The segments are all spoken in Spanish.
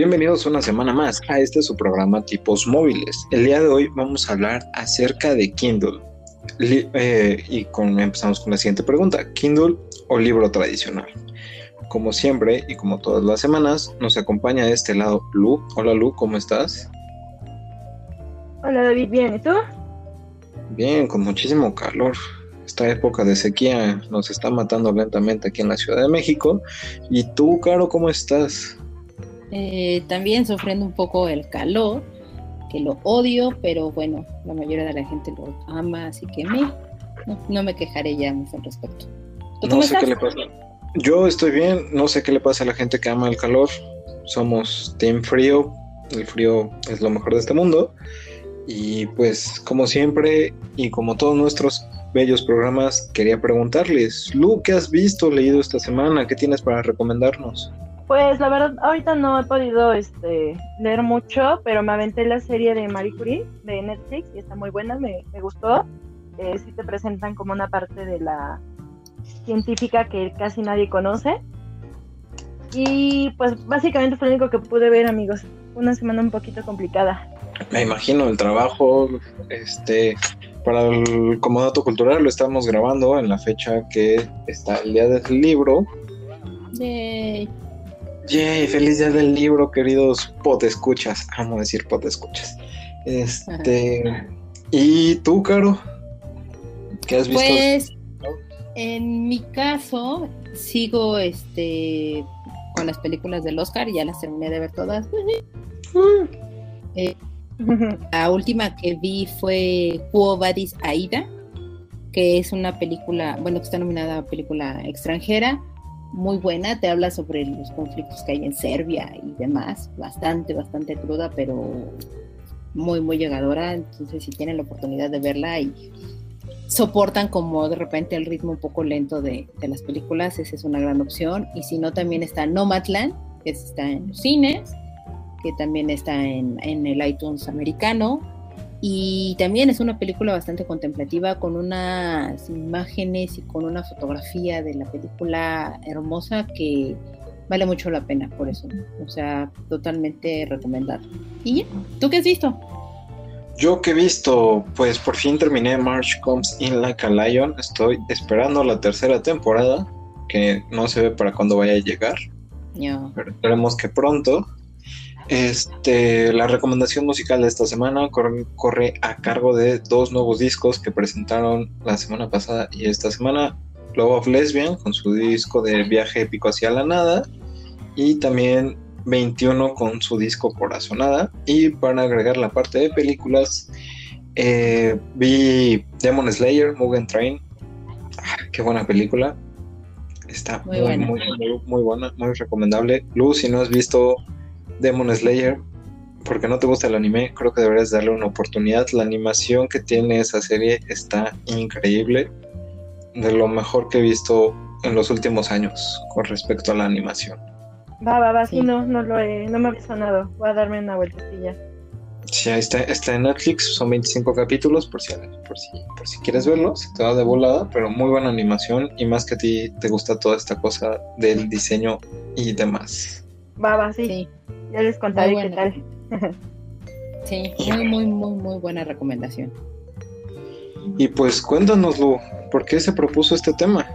Bienvenidos una semana más a este su programa Tipos Móviles. El día de hoy vamos a hablar acerca de Kindle. Eh, y con, empezamos con la siguiente pregunta: ¿Kindle o libro tradicional? Como siempre y como todas las semanas, nos acompaña de este lado Lu. Hola Lu, ¿cómo estás? Hola David, bien, ¿y tú? Bien, con muchísimo calor. Esta época de sequía nos está matando lentamente aquí en la Ciudad de México. ¿Y tú, Caro, cómo estás? Eh, también sufriendo un poco el calor, que lo odio, pero bueno, la mayoría de la gente lo ama, así que me, no, me quejaré ya más al respecto. no sé qué le pasa. Yo estoy bien, no sé qué le pasa a la gente que ama el calor. Somos Team Frío, el frío es lo mejor de este mundo. Y pues, como siempre, y como todos nuestros bellos programas, quería preguntarles, Lu, ¿qué has visto, leído esta semana? ¿Qué tienes para recomendarnos? Pues la verdad, ahorita no he podido este, leer mucho, pero me aventé la serie de Marie Curie de Netflix y está muy buena, me, gustó. Eh, sí te presentan como una parte de la científica que casi nadie conoce. Y pues básicamente fue lo único que pude ver, amigos. Una semana un poquito complicada. Me imagino el trabajo, este, para el como dato cultural lo estamos grabando en la fecha que está el día del libro. Yay. Yay, feliz día del libro, queridos potescuchas. Amo decir potescuchas. Este. ¿Y tú, Caro? ¿Qué has visto? Pues, en mi caso, sigo este con las películas del Oscar, ya las terminé de ver todas. Eh, la última que vi fue Quo Vadis Aida, que es una película, bueno, que está nominada a película extranjera muy buena, te habla sobre los conflictos que hay en Serbia y demás, bastante, bastante cruda, pero muy, muy llegadora, entonces si tienen la oportunidad de verla y soportan como de repente el ritmo un poco lento de, las películas, esa es una gran opción, y si no también está Nomadland, que está en los cines, que también está en, en el iTunes americano, y también es una película bastante contemplativa con unas imágenes y con una fotografía de la película hermosa que vale mucho la pena por eso. O sea, totalmente recomendado. ¿Y tú qué has visto? Yo que he visto, pues por fin terminé March Comes In Like a Lion. Estoy esperando la tercera temporada, que no se ve para cuándo vaya a llegar. Pero esperemos que pronto. Este, la recomendación musical de esta semana corre, a cargo de dos nuevos discos que presentaron la semana pasada y esta semana. Love of Lesbian con su disco de Viaje épico hacia la nada y también 21 con su disco Corazonada. Y para agregar la parte de películas, eh, vi Demon Slayer, Mugen Train. Ah, qué buena película. Está muy, muy, muy, muy, buena, muy recomendable. Luz, si no has visto Demon Slayer, porque no te gusta el anime, creo que deberías darle una oportunidad. La animación que tiene esa serie está increíble, de lo mejor que he visto en los últimos años con respecto a la animación. Va, va, va, sí, no, no, lo he, no me ha sonado. Voy a darme una vueltecilla. Sí, ahí está, está en Netflix, son 25 capítulos, por si, por si, por si quieres verlo, se te va de volada, pero muy buena animación y más que a ti te gusta toda esta cosa del diseño y demás. Va, va, sí. Ya les contaré qué tal. sí, muy, muy, muy, muy buena recomendación. Y pues cuéntanoslo, ¿por qué se propuso este tema?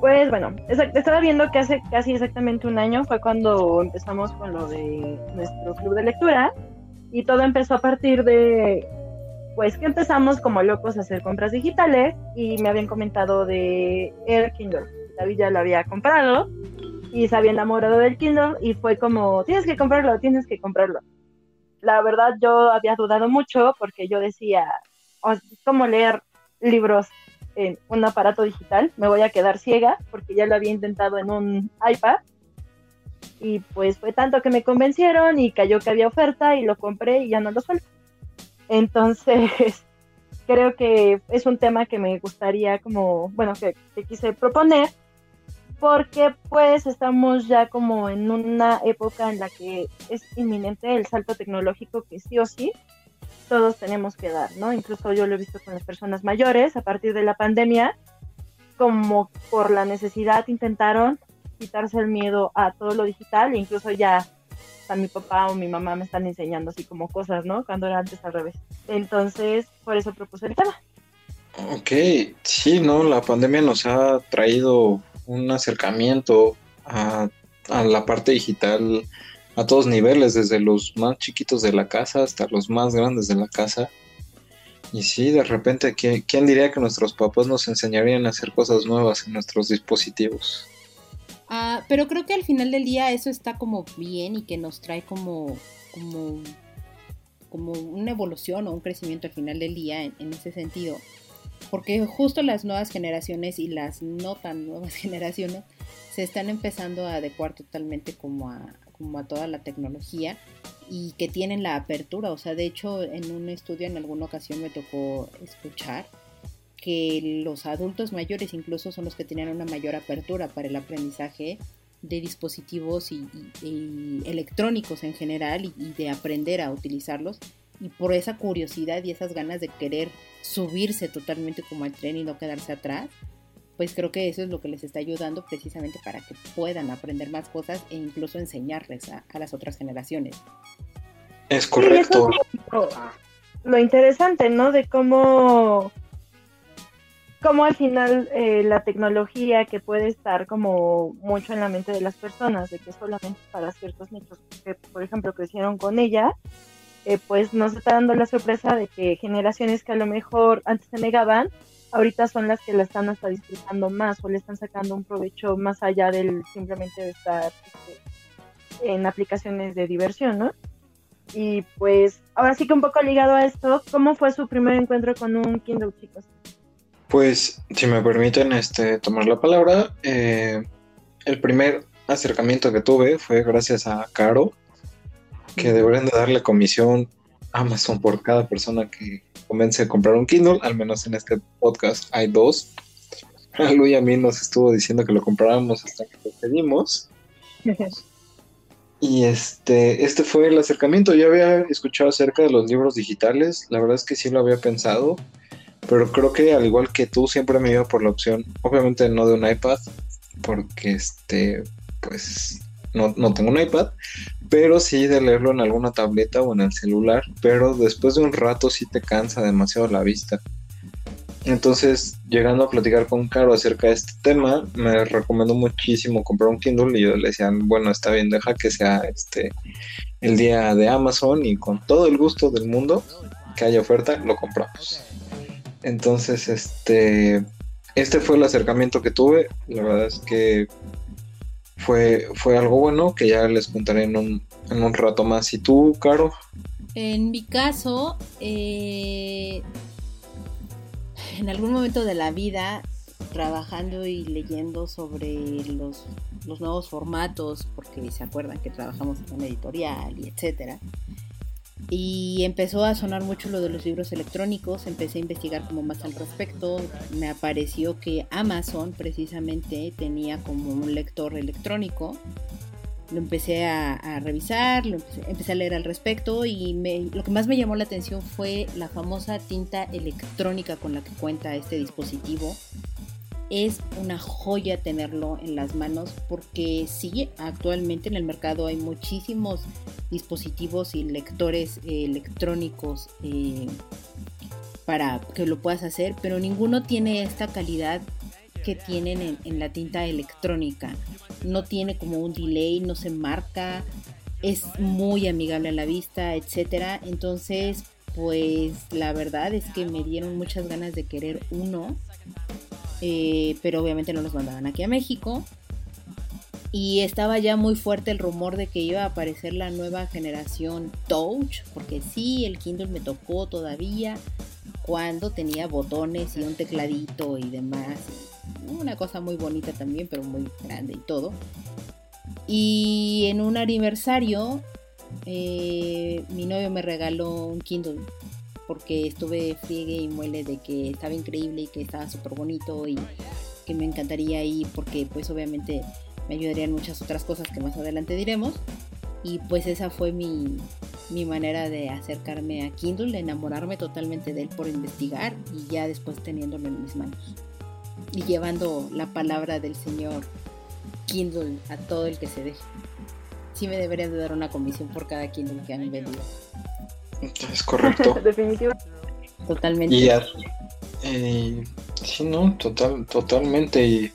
Pues bueno, estaba viendo que hace casi exactamente un año fue cuando empezamos con lo de nuestro club de lectura y todo empezó a partir de, pues que empezamos como locos a hacer compras digitales y me habían comentado de Air Kindle. David ya lo había comprado y se había enamorado del Kindle y fue como, tienes que comprarlo, tienes que comprarlo. La verdad yo había dudado mucho porque yo decía, ¿cómo leer libros en un aparato digital? Me voy a quedar ciega porque ya lo había intentado en un iPad. Y pues fue tanto que me convencieron y cayó que había oferta y lo compré y ya no lo suelto. Entonces, creo que es un tema que me gustaría como, bueno, que, quise proponer, porque pues estamos ya como en una época en la que es inminente el salto tecnológico que sí o sí todos tenemos que dar, ¿no? Incluso yo lo he visto con las personas mayores a partir de la pandemia, como por la necesidad intentaron quitarse el miedo a todo lo digital e incluso ya a mi papá o mi mamá me están enseñando así como cosas, ¿no? Cuando era antes al revés. Entonces, por eso propuse el tema. Ok, sí, ¿no? La pandemia nos ha traído un acercamiento a, la parte digital a todos niveles, desde los más chiquitos de la casa hasta los más grandes de la casa. Y sí, de repente, ¿quién, diría que nuestros papás nos enseñarían a hacer cosas nuevas en nuestros dispositivos? Ah, pero creo que al final del día eso está como bien y que nos trae como, como, como una evolución o un crecimiento al final del día en ese sentido. Porque justo las nuevas generaciones y las no tan nuevas generaciones se están empezando a adecuar totalmente como a, como a toda la tecnología y que tienen la apertura. O sea, de hecho, en un estudio en alguna ocasión me tocó escuchar que los adultos mayores incluso son los que tienen una mayor apertura para el aprendizaje de dispositivos y, electrónicos en general y, y, de aprender a utilizarlos y por esa curiosidad y esas ganas de querer subirse totalmente como al tren y no quedarse atrás, pues creo que eso es lo que les está ayudando precisamente para que puedan aprender más cosas e incluso enseñarles a, las otras generaciones. Es correcto. lo, interesante, ¿no? De cómo, cómo al final eh, la tecnología que puede estar como mucho en la mente de las personas, de que solamente para ciertos nichos que, por ejemplo, crecieron con ella, eh, pues nos está dando la sorpresa de que generaciones que a lo mejor antes se negaban, ahorita son las que la están hasta disfrutando más o le están sacando un provecho más allá del simplemente de estar este, en aplicaciones de diversión, ¿no? Y pues ahora sí que un poco ligado a esto, ¿cómo fue su primer encuentro con un Kindle, chicos? Pues, si me permiten este, tomar la palabra, eh, el primer acercamiento que tuve fue gracias a Caro, que deberían de darle comisión Amazon por cada persona que convence a comprar un Kindle, al menos en este podcast hay dos. Lu y a mí nos estuvo diciendo que lo compráramos hasta que lo pedimos. y este, este fue el acercamiento. Yo había escuchado acerca de los libros digitales, la verdad es que sí lo había pensado, pero creo que al igual que tú siempre me iba por la opción, obviamente no de un iPad, porque este, pues no, no tengo un iPad, pero sí de leerlo en alguna tableta o en el celular, pero después de un rato sí te cansa demasiado la vista. Entonces, llegando a platicar con Caro acerca de este tema, me recomendó muchísimo comprar un Kindle y yo le decía, bueno, está bien, deja que sea este el día de Amazon y con todo el gusto del mundo que haya oferta, lo compramos. Entonces, este este fue el acercamiento que tuve. La verdad es que fue, fue algo bueno que ya les contaré en un, en un rato más. ¿Y tú, Caro? En mi caso, eh, en algún momento de la vida, trabajando y leyendo sobre los, los nuevos formatos, porque se acuerdan que trabajamos en una editorial y etcétera, y empezó a sonar mucho lo de los libros electrónicos, empecé a investigar como más al respecto, me apareció que Amazon precisamente tenía como un lector electrónico, lo empecé a, revisar, lo empecé, a leer al respecto y lo que más me llamó la atención fue la famosa tinta electrónica con la que cuenta este dispositivo es una joya tenerlo en las manos porque sí, actualmente en el mercado hay muchísimos dispositivos y lectores eh, electrónicos eh, para que lo puedas hacer, pero ninguno tiene esta calidad que tienen en, la tinta electrónica. No tiene como un delay, no se marca, es muy amigable a la vista, etcétera. Entonces, pues la verdad es que me dieron muchas ganas de querer uno eh, pero obviamente no los mandaban aquí a México. Y estaba ya muy fuerte el rumor de que iba a aparecer la nueva generación Touch, porque sí, el Kindle me tocó todavía cuando tenía botones y un tecladito y demás. Una cosa muy bonita también, pero muy grande y todo. Y en un aniversario, eh, mi novio me regaló un Kindle porque estuve friegue y muele de que estaba increíble y que estaba súper bonito y que me encantaría ir porque pues obviamente me ayudarían muchas otras cosas que más adelante diremos. Y pues esa fue mi, mi manera de acercarme a Kindle, enamorarme totalmente de él por investigar y ya después teniéndolo en mis manos. Y llevando la palabra del Señor Kindle a todo el que se deje. Sí me deberían de dar una comisión por cada Kindle que han vendido. Es correcto. Definitivamente. Totalmente. Y, eh, sí, no, total, totalmente. Y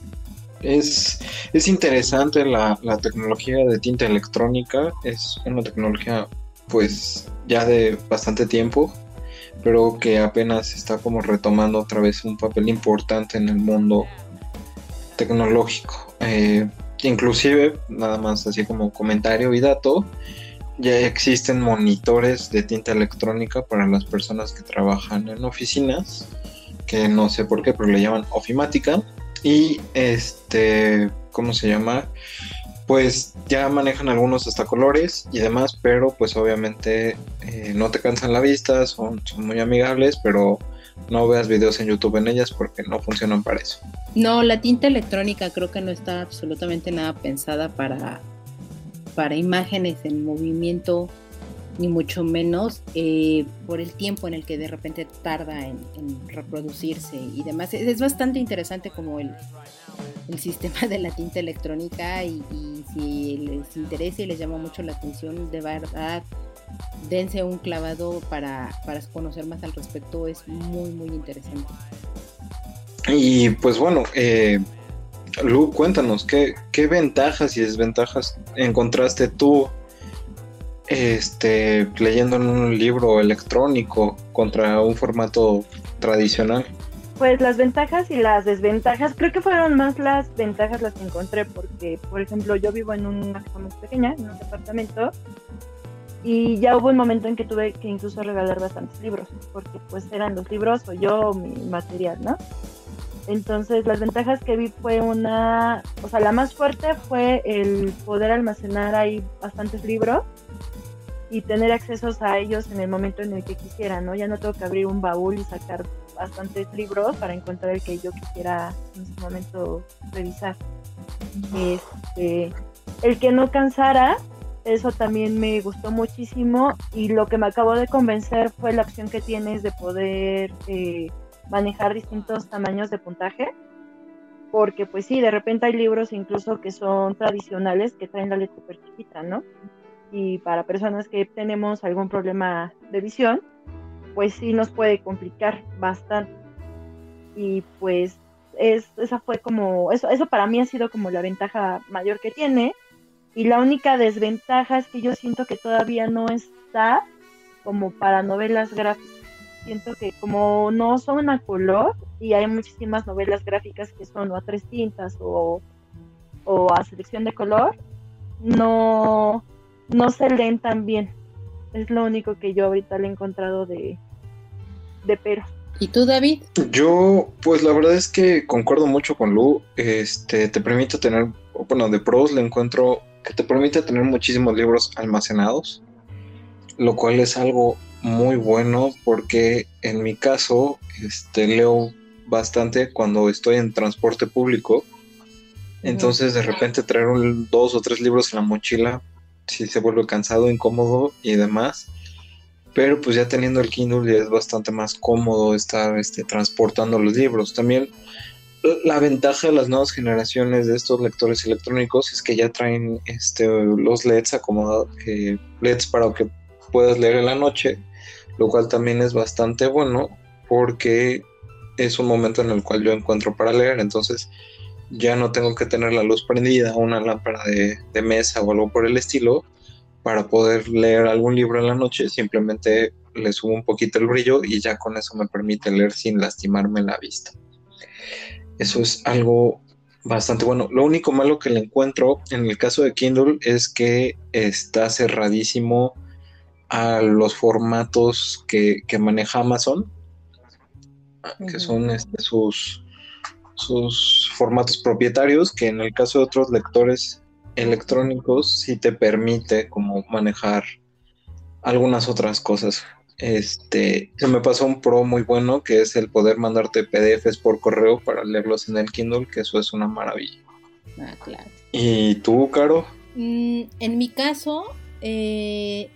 es, es interesante la, la tecnología de tinta electrónica. Es una tecnología, pues, ya de bastante tiempo, pero que apenas está como retomando otra vez un papel importante en el mundo tecnológico. Eh, inclusive, nada más así como comentario y dato, ya existen monitores de tinta electrónica para las personas que trabajan en oficinas, que no sé por qué, pero le llaman ofimática. Y este, ¿cómo se llama? Pues ya manejan algunos hasta colores y demás, pero pues obviamente eh, no te cansan la vista, son, son muy amigables, pero no veas videos en YouTube en ellas porque no funcionan para eso. No, la tinta electrónica creo que no está absolutamente nada pensada para para imágenes en movimiento, ni mucho menos eh, por el tiempo en el que de repente tarda en, reproducirse y demás. Es, bastante interesante como el, el, sistema de la tinta electrónica y, si les interesa y les llama mucho la atención, de verdad, dense un clavado para, para conocer más al respecto, es muy, muy interesante. Y pues bueno, eh, Lu, cuéntanos, ¿qué, ventajas y desventajas encontraste tú este, leyendo en un libro electrónico contra un formato tradicional? Pues las ventajas y las desventajas, creo que fueron más las ventajas las que encontré, porque, por ejemplo, yo vivo en una casa muy pequeña, en un departamento, y ya hubo un momento en que tuve que incluso regalar bastantes libros, porque pues eran los libros o yo mi material, ¿no? Entonces las ventajas que vi fue una, o sea, la más fuerte fue el poder almacenar ahí bastantes libros y tener accesos a ellos en el momento en el que quisiera, ¿no? Ya no tengo que abrir un baúl y sacar bastantes libros para encontrar el que yo quisiera en ese momento revisar. Este, el que no cansara, eso también me gustó muchísimo y lo que me acabó de convencer fue la opción que tienes de poder eh, manejar distintos tamaños de puntaje, porque pues sí, de repente hay libros incluso que son tradicionales que traen la letra súper chiquita, ¿no? Y para personas que tenemos algún problema de visión, pues sí nos puede complicar bastante. Y pues es, esa fue como, eso, eso para mí ha sido como la ventaja mayor que tiene. Y la única desventaja es que yo siento que todavía no está como para novelas gráficas siento que como no son a color y hay muchísimas novelas gráficas que son o a tres tintas o, a selección de color, no, no se leen tan bien. Es lo único que yo ahorita le he encontrado de, de pero. ¿Y tú, David? Yo, pues la verdad es que concuerdo mucho con Lu. Este, te permite tener, bueno, de pros le encuentro que te permite tener muchísimos libros almacenados, lo cual es algo muy bueno porque en mi caso este, leo bastante cuando estoy en transporte público. Entonces de repente traer un, dos o tres libros en la mochila si se vuelve cansado, incómodo y demás. Pero pues ya teniendo el Kindle ya es bastante más cómodo estar este, transportando los libros. También la ventaja de las nuevas generaciones de estos lectores electrónicos es que ya traen este, los LEDs acomodados, LEDs para que puedas leer en la noche lo cual también es bastante bueno porque es un momento en el cual yo encuentro para leer, entonces ya no tengo que tener la luz prendida, una lámpara de, mesa o algo por el estilo para poder leer algún libro en la noche, simplemente le subo un poquito el brillo y ya con eso me permite leer sin lastimarme la vista. Eso es algo bastante bueno. Lo único malo que le encuentro en el caso de Kindle es que está cerradísimo a los formatos que, maneja Amazon, que son este, sus, sus formatos propietarios, que en el caso de otros lectores electrónicos sí te permite como manejar algunas otras cosas. este, se me pasó un pro muy bueno que es el poder mandarte PDFs por correo para leerlos en el Kindle, que eso es una maravilla. Ah, claro. ¿Y tú, Caro? Mm, en mi caso, eh,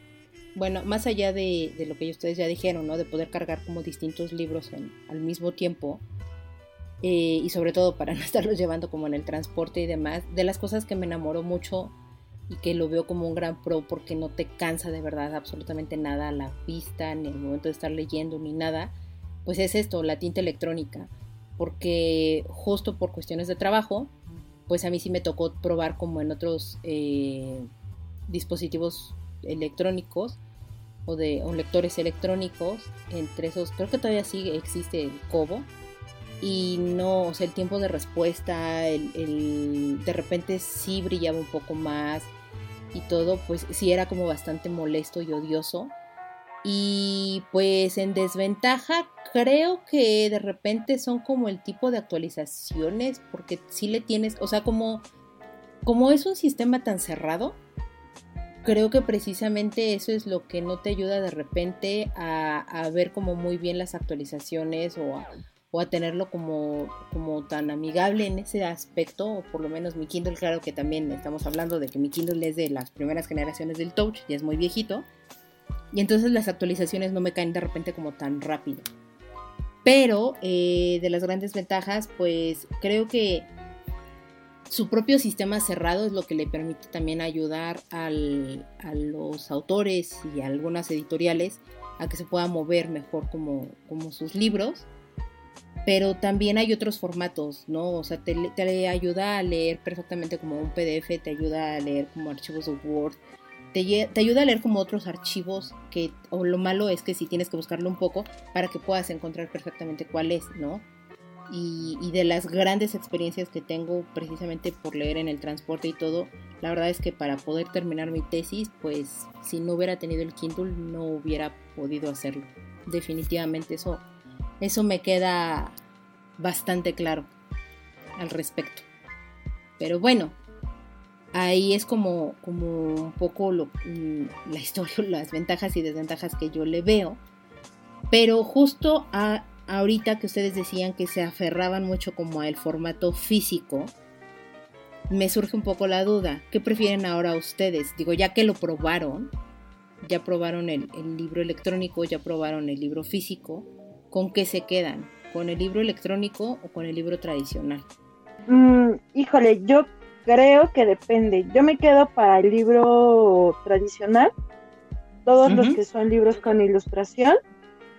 bueno, más allá de, lo que ustedes ya dijeron, ¿no? De poder cargar como distintos libros al mismo tiempo. Eh, y sobre todo para no estarlos llevando como en el transporte y demás, de las cosas que me enamoró mucho y que lo veo como un gran pro porque no te cansa de verdad absolutamente nada a la vista, ni el momento de estar leyendo, ni nada, pues es esto, la tinta electrónica. Porque justo por cuestiones de trabajo, pues a mí sí me tocó probar como en otros eh, dispositivos electrónicos o de lectores electrónicos, entre esos, creo que todavía sí existe el Kobo, y no, o sea, el tiempo de respuesta, el, de repente sí brillaba un poco más y todo, pues sí era como bastante molesto y odioso. Y pues en desventaja creo que de repente son como el tipo de actualizaciones, porque si le tienes, o sea, como, como es un sistema tan cerrado, creo que precisamente eso es lo que no te ayuda de repente a, ver como muy bien las actualizaciones o a, o a tenerlo como, como tan amigable en ese aspecto, o por lo menos mi Kindle, claro que también estamos hablando de que mi Kindle es de las primeras generaciones del Touch, ya es muy viejito, y entonces las actualizaciones no me caen de repente como tan rápido. Pero eh, de las grandes ventajas, pues creo que su propio sistema cerrado es lo que le permite también ayudar a los autores y a algunas editoriales a que se pueda mover mejor como, sus libros pero también hay otros formatos, ¿no? O sea, te, ayuda a leer perfectamente como un PDF, te ayuda a leer como archivos de Word, te, te, ayuda a leer como otros archivos que, o lo malo es que si tienes que buscarlo un poco para que puedas encontrar perfectamente cuál es, ¿no? Y, de las grandes experiencias que tengo precisamente por leer en el transporte y todo, la verdad es que para poder terminar mi tesis, pues si no hubiera tenido el Kindle no hubiera podido hacerlo. Definitivamente eso eso me queda bastante claro al respecto. Pero bueno, ahí es como, como un poco lo, mm, la historia, las ventajas y desventajas que yo le veo. Pero justo a, ahorita que ustedes decían que se aferraban mucho como al formato físico, me surge un poco la duda. ¿Qué prefieren ahora ustedes? Digo, ya que lo probaron, ya probaron el libro electrónico, ya probaron el libro físico ¿con qué se quedan? ¿Con el libro electrónico o con el libro tradicional? Mm, híjole, yo creo que depende. Yo me quedo para el libro tradicional, todos los que son libros con ilustración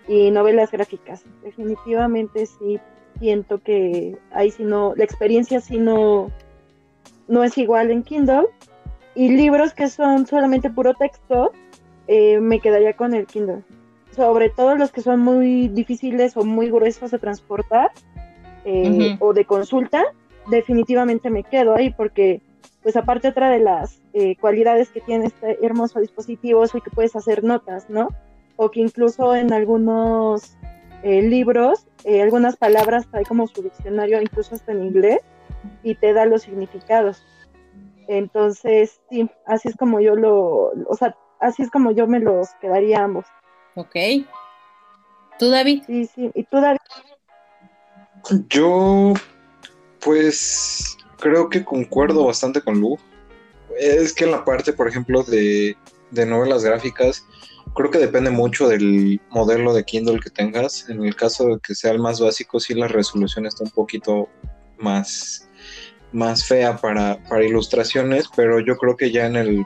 y novelas gráficas. Definitivamente sí siento que ahí si no, la experiencia sí no, no es igual en Kindle. Y libros que son solamente puro texto, eh, me quedaría con el Kindle sobre todo los que son muy difíciles o muy gruesos de transportar eh, o de consulta, definitivamente me quedo ahí porque, pues aparte otra de las eh, cualidades que tiene este hermoso dispositivo es que puedes hacer notas, ¿no? O que incluso en algunos eh, libros, algunas palabras trae como su diccionario, incluso hasta en inglés, y te da los significados. Entonces, sí, así es como yo lo, o sea, así es como yo me los quedaría ambos. Ok. ¿Tú, David? Sí, sí. ¿Y tú, David? Yo, pues, creo que concuerdo bastante con Lu. Es que en la parte, por ejemplo, de, de novelas gráficas, creo que depende mucho del modelo de Kindle que tengas. En el caso de que sea el más básico, sí la resolución está un poquito más, más fea para, para ilustraciones, pero yo creo que ya en el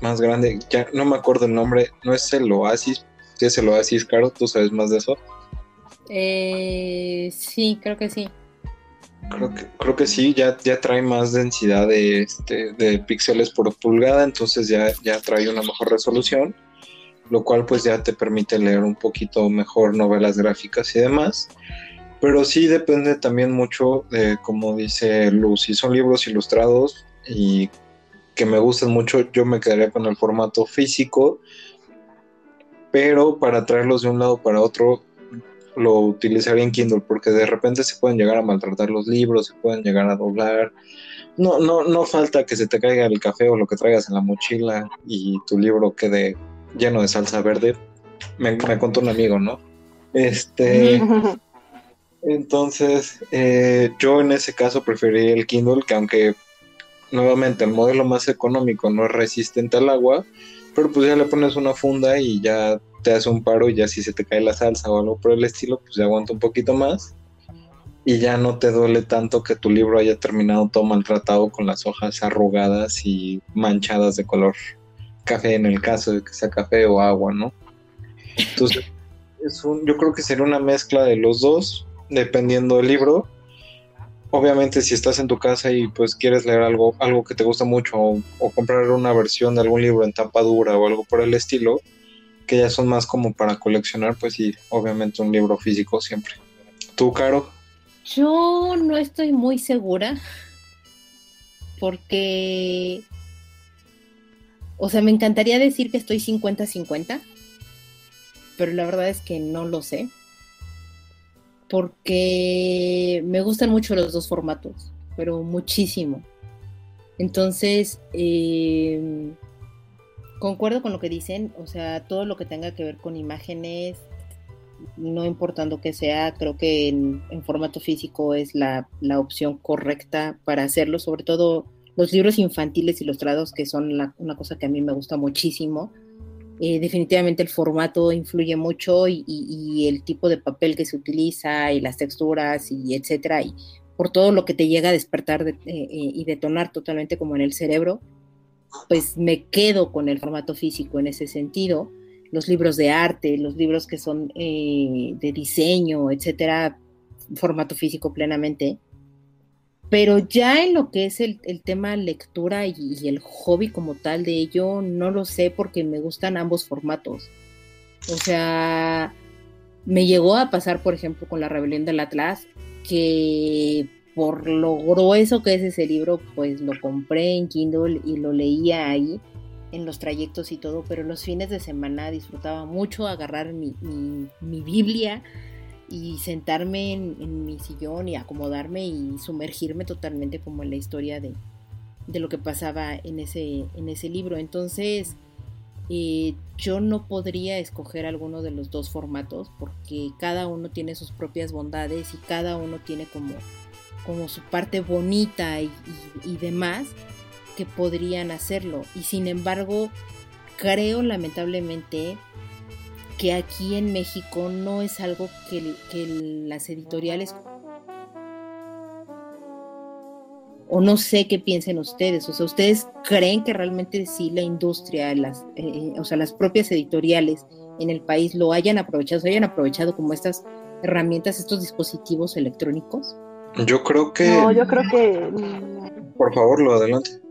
más grande, ya no me acuerdo el nombre, no es el Oasis, es el Oasis, Caro? ¿Tú sabes más de eso? Eh, sí, creo que sí. Creo que, creo que sí, ya, ya trae más densidad de, este, de píxeles por pulgada, entonces ya, ya trae una mejor resolución, lo cual pues ya te permite leer un poquito mejor novelas gráficas y demás. Pero sí depende también mucho de, como dice Luz, si son libros ilustrados y que me gustan mucho, yo me quedaría con el formato físico, pero para traerlos de un lado para otro lo utilizaría en Kindle porque de repente se pueden llegar a maltratar los libros, se pueden llegar a doblar. No, no, no falta que se te caiga el café o lo que traigas en la mochila y tu libro quede lleno de salsa verde. me, contó un amigo, ¿no? Este, entonces, eh, yo en ese caso preferí el Kindle, que aunque nuevamente el modelo más económico no es resistente al agua, pero pues ya le pones una funda y ya te hace un paro y ya si se te cae la salsa o algo por el estilo, pues ya aguanta un poquito más y ya no te duele tanto que tu libro haya terminado todo maltratado con las hojas arrugadas y manchadas de color café en el caso de que sea café o agua, ¿no? Entonces, es un, yo creo que sería una mezcla de los dos, dependiendo del libro. Obviamente, si estás en tu casa y pues quieres leer algo, algo que te gusta mucho o, o comprar una versión de algún libro en tapa dura o algo por el estilo, que ya son más como para coleccionar, pues sí, obviamente un libro físico siempre. ¿Tú, Caro? Yo no estoy muy segura porque, o sea, me encantaría decir que estoy 50-50, pero la verdad es que no lo sé, porque me gustan mucho los dos formatos, pero muchísimo. Entonces, eh, concuerdo con lo que dicen, o sea, todo lo que tenga que ver con imágenes, no importando que sea, creo que en, formato físico es la, opción correcta para hacerlo, sobre todo los libros infantiles ilustrados, que son una cosa que a mí me gusta muchísimo. Eh, definitivamente el formato influye mucho y, el tipo de papel que se utiliza y las texturas y etcétera, y por todo lo que te llega a despertar eh, eh, y detonar totalmente como en el cerebro, pues me quedo con el formato físico en ese sentido los libros de arte, los libros que son eh, de diseño, etcétera, formato físico plenamente. Pero ya en lo que es el, tema lectura y, el hobby como tal de ello, no lo sé porque me gustan ambos formatos. O sea, me llegó a pasar, por ejemplo, con La Rebelión del Atlas, que por lo grueso que es ese libro, pues lo compré en Kindle y lo leía ahí en los trayectos y todo, pero los fines de semana disfrutaba mucho agarrar mi, Biblia y sentarme en, mi sillón y acomodarme y sumergirme totalmente como en la historia de, lo que pasaba en ese, en ese libro. Entonces, eh, yo no podría escoger alguno de los dos formatos porque cada uno tiene sus propias bondades y cada uno tiene como, como su parte bonita y demás que podrían hacerlo. Y sin embargo, creo lamentablemente que aquí en México no es algo que, las editoriales o no sé qué piensen ustedes, o sea, ustedes creen que realmente sí la industria, las, eh, eh, o sea, las propias editoriales en el país lo hayan aprovechado, se hayan aprovechado como estas herramientas, estos dispositivos electrónicos? Yo creo que... No, yo creo que... Por favor, lo adelante.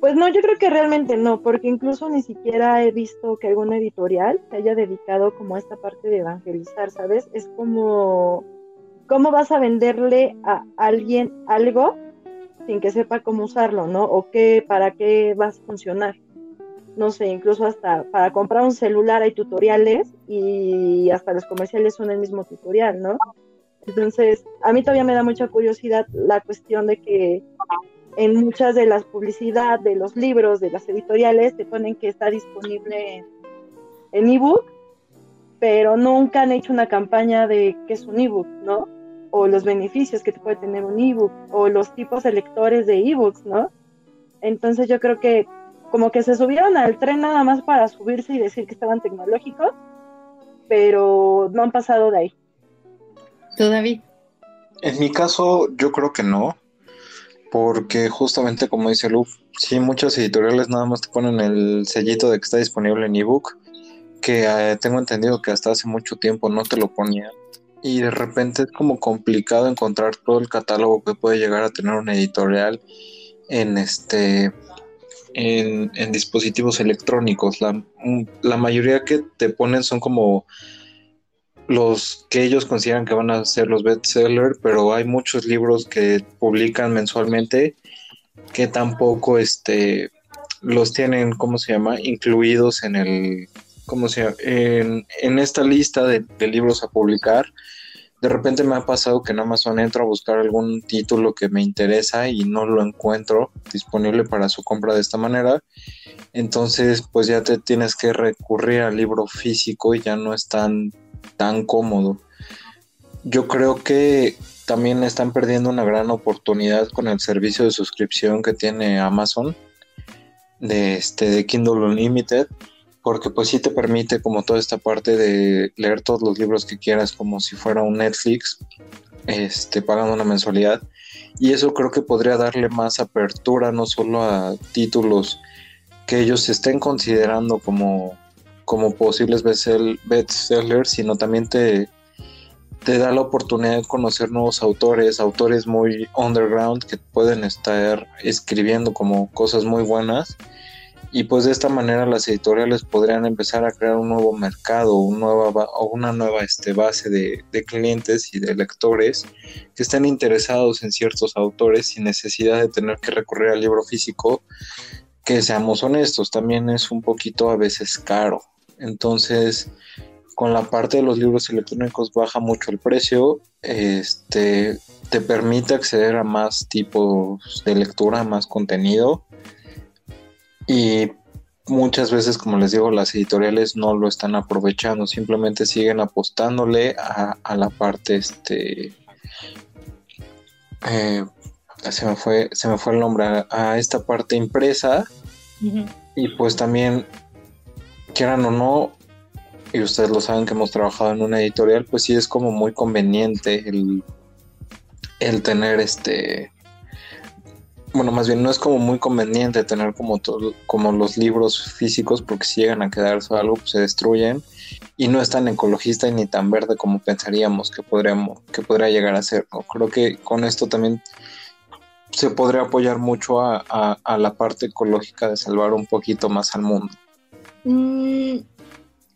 Pues no, yo creo que realmente no, porque incluso ni siquiera he visto que algún editorial se haya dedicado como a esta parte de evangelizar, ¿sabes? Es como, ¿cómo vas a venderle a alguien algo sin que sepa cómo usarlo, ¿no? O qué, para qué vas a funcionar. No sé, incluso hasta para comprar un celular hay tutoriales y hasta los comerciales son el mismo tutorial, ¿no? Entonces, a mí todavía me da mucha curiosidad la cuestión de que en muchas de las publicidad de los libros, de las editoriales, te ponen que está disponible en ebook, pero nunca han hecho una campaña de qué es un ebook, ¿no? O los beneficios que te puede tener un ebook, o los tipos de lectores de ebooks, ¿no? Entonces yo creo que como que se subieron al tren nada más para subirse y decir que estaban tecnológicos, pero no han pasado de ahí. ¿Todavía? En mi caso, yo creo que no porque justamente como dice Luf, sí, muchas editoriales nada más te ponen el sellito de que está disponible en ebook, que eh, tengo entendido que hasta hace mucho tiempo no te lo ponían. Y de repente es como complicado encontrar todo el catálogo que puede llegar a tener una editorial en este en, en dispositivos electrónicos. La, la mayoría que te ponen son como los que ellos consideran que van a ser los bestsellers, pero hay muchos libros que publican mensualmente que tampoco este los tienen, ¿cómo se llama? incluidos en el ¿cómo se llama? En, esta lista de, libros a publicar, de repente me ha pasado que en Amazon entro a buscar algún título que me interesa y no lo encuentro disponible para su compra de esta manera. Entonces, pues ya te tienes que recurrir al libro físico y ya no es tan, tan cómodo. Yo creo que también están perdiendo una gran oportunidad con el servicio de suscripción que tiene Amazon de este de Kindle Unlimited porque pues sí te permite como toda esta parte de leer todos los libros que quieras como si fuera un Netflix, este, pagando una mensualidad. Y eso creo que podría darle más apertura no solo a títulos que ellos estén considerando como, como posibles bestsellers, sino también te, te da la oportunidad de conocer nuevos autores, autores muy underground que pueden estar escribiendo como cosas muy buenas y pues de esta manera las editoriales podrían empezar a crear un nuevo mercado, un nueva, una nueva este, base de, clientes y de lectores que estén interesados en ciertos autores sin necesidad de tener que recurrir al libro físico, que seamos honestos, también es un poquito a veces caro. Entonces, con la parte de los libros electrónicos baja mucho el precio, este, te permite acceder a más tipos de lectura, más contenido. Y muchas veces, como les digo, las editoriales no lo están aprovechando, simplemente siguen apostándole a, la parte, este, eh, se me fue, se me fue el nombre, a, esta parte impresa. Y pues también, quieran o no, y ustedes lo saben que hemos trabajado en una editorial, pues sí es como muy conveniente el, el tener este bueno, más bien no es como muy conveniente tener como, como los libros físicos porque si llegan a quedarse algo, pues se destruyen y no es tan ecologista y ni tan verde como pensaríamos que, podríamos, que podría llegar a ser. Creo que con esto también se podría apoyar mucho a, la parte ecológica de salvar un poquito más al mundo. Mm,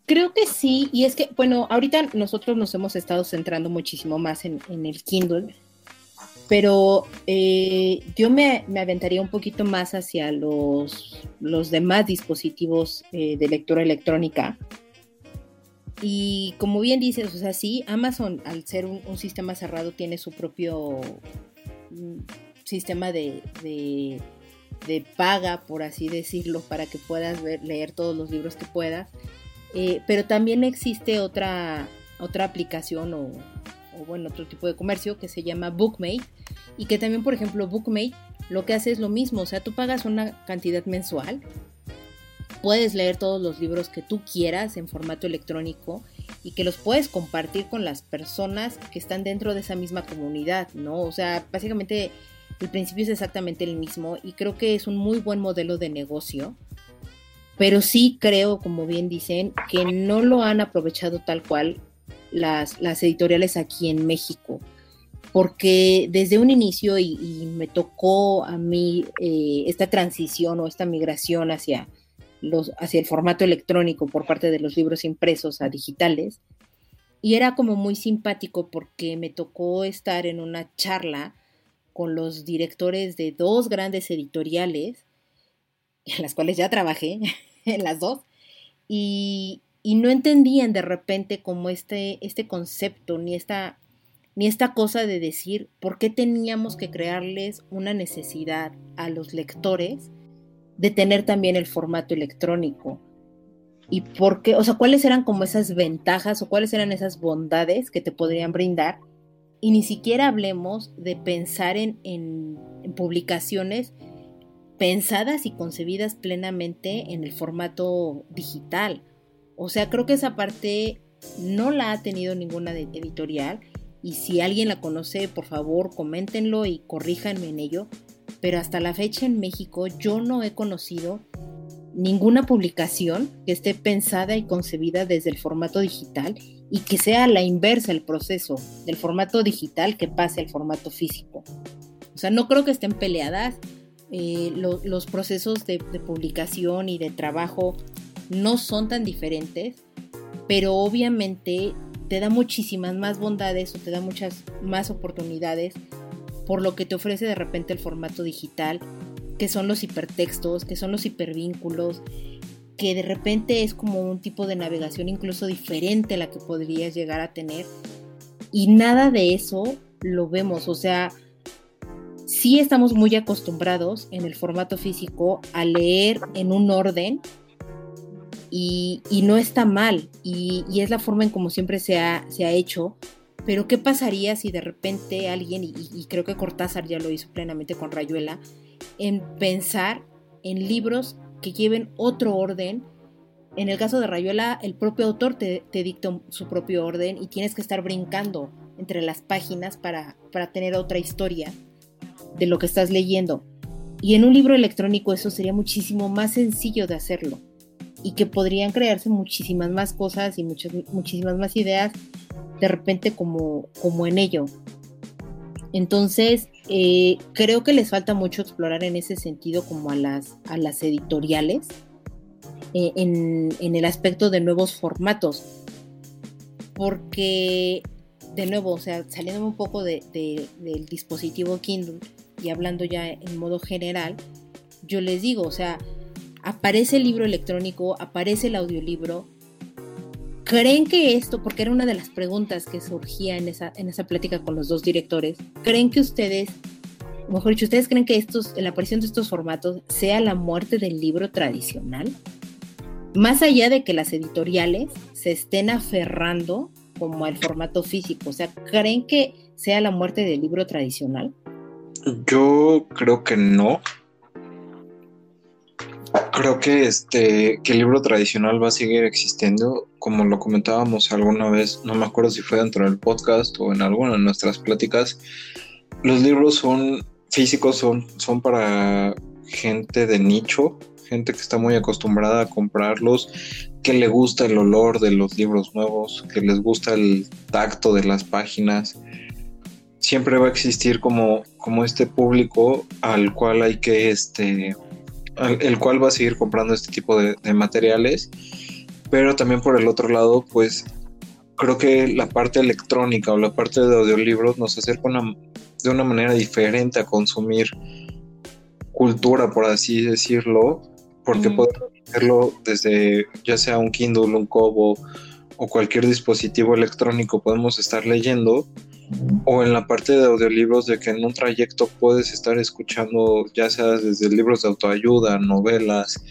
creo que sí, y es que, bueno, ahorita nosotros nos hemos estado centrando muchísimo más en, el Kindle pero eh, yo me, aventaría un poquito más hacia los, los demás dispositivos eh, de lectura electrónica. Y como bien dices, o sea, sí, Amazon al ser un, sistema cerrado tiene su propio mm, sistema de, paga, por así decirlo, para que puedas leer todos los libros que puedas. Eh, pero también existe otra, otra aplicación o, o bueno, otro tipo de comercio que se llama Bookmate y que también, por ejemplo, Bookmate lo que hace es lo mismo, o sea, tú pagas una cantidad mensual, puedes leer todos los libros que tú quieras en formato electrónico y que los puedes compartir con las personas que están dentro de esa misma comunidad, ¿no? O sea, básicamente el principio es exactamente el mismo y creo que es un muy buen modelo de negocio. Pero sí creo, como bien dicen, que no lo han aprovechado tal cual las, editoriales aquí en México, porque desde un inicio y, me tocó a mí eh, esta transición o esta migración hacia, hacia el formato electrónico por parte de los libros impresos a digitales, y era como muy simpático porque me tocó estar en una charla con los directores de dos grandes editoriales, en las cuales ya trabajé, en las dos, y, y no entendían de repente como este, este concepto, ni esta, ni esta cosa de decir por qué teníamos que crearles una necesidad a los lectores de tener también el formato electrónico. Y por qué, o sea, cuáles eran como esas ventajas o cuáles eran esas bondades que te podrían brindar. Y ni siquiera hablemos de pensar en, en publicaciones pensadas y concebidas plenamente en el formato digital o sea, creo que esa parte no la ha tenido ninguna editorial y si alguien la conoce, por favor, coméntenlo y corríjanme en ello. Pero hasta la fecha en México yo no he conocido ninguna publicación que esté pensada y concebida desde el formato digital y que sea la inversa el proceso del formato digital que pase al formato físico. O sea, no creo que estén peleadas. Eh, los procesos de publicación y de trabajo no son tan diferentes, pero obviamente te da muchísimas más bondades o te da muchas más oportunidades por lo que te ofrece de repente el formato digital, que son los hipertextos, que son los hipervínculos, que de repente es como un tipo de navegación incluso diferente la que podrías llegar a tener. y nada de eso lo vemos, o sea, sí estamos muy acostumbrados en el formato físico a leer en un orden y, no está mal. Y, es la forma en como siempre se ha, se ha hecho, pero ¿qué pasaría si de repente alguien, y, y, creo que Cortázar ya lo hizo plenamente con Rayuela, en pensar en libros que lleven otro orden en el caso de Rayuela, el propio autor te, dicta su propio orden y tienes que estar brincando entre las páginas para, para tener otra historia de lo que estás leyendo. Y en un libro electrónico eso sería muchísimo más sencillo de hacerlo y que podrían crearse muchísimas más cosas y muchas, muchísimas más ideas de repente como, como en ello. Entonces, eh, creo que les falta mucho explorar en ese sentido como a las, a las editoriales eh, en, el aspecto de nuevos formatos. Porque, de nuevo, o sea, saliendo un poco de, del dispositivo Kindle y hablando ya en modo general, yo les digo, o sea, aparece el libro electrónico, aparece el audiolibro. ¿Creen que esto, porque era una de las preguntas que surgía en esa, en esa plática con los dos directores, ¿creen que ustedes, mejor dicho, ustedes creen que estos, la aparición de estos formatos sea la muerte del libro tradicional? más allá de que las editoriales se estén aferrando como al formato físico, o sea, ¿creen que sea la muerte del libro tradicional? Yo creo que no. Creo que este que el libro tradicional va a seguir existiendo, como lo comentábamos alguna vez, no me acuerdo si fue dentro del podcast o en alguna de nuestras pláticas. Los libros son físicos, son, son para gente de nicho, gente que está muy acostumbrada a comprarlos, que le gusta el olor de los libros nuevos, que les gusta el tacto de las páginas. Siempre va a existir como, como este público al cual hay que, este, el cual va a seguir comprando este tipo de, de materiales, pero también por el otro lado, pues creo que la parte electrónica o la parte de audiolibros nos acerca una, de una manera diferente a consumir cultura, por así decirlo, porque podemos hacerlo desde ya sea un Kindle, un Kobo o cualquier dispositivo electrónico, podemos estar leyendo o en la parte de audiolibros de que en un trayecto puedes estar escuchando ya sea desde libros de autoayuda, novelas,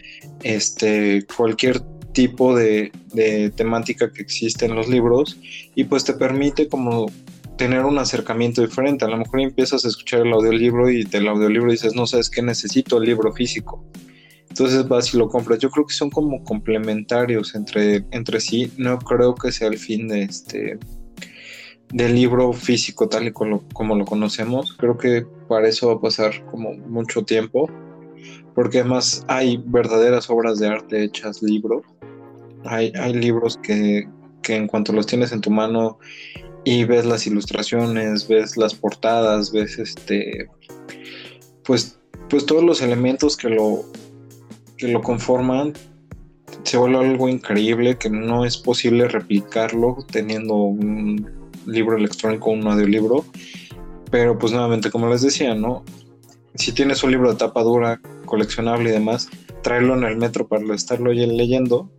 este, cualquier tipo de, de temática que existe en los libros y pues te permite como tener un acercamiento diferente. A lo mejor empiezas a escuchar el audiolibro y del audiolibro dices, no sabes qué necesito el libro físico. Entonces vas y lo compras. Yo creo que son como complementarios entre, entre sí. No creo que sea el fin de este del libro físico tal y como, lo conocemos. Creo que para eso va a pasar como mucho tiempo. Porque además hay verdaderas obras de arte hechas libro. Hay, hay libros que, que en cuanto los tienes en tu mano y ves las ilustraciones, ves las portadas, ves este pues pues todos los elementos que lo que lo conforman se vuelve algo increíble que no es posible replicarlo teniendo un libro electrónico un audiolibro. Pero pues nuevamente, como les decía, ¿no? Si tienes un libro de tapa dura, coleccionable y demás, tráelo en el metro para estarlo leyendo.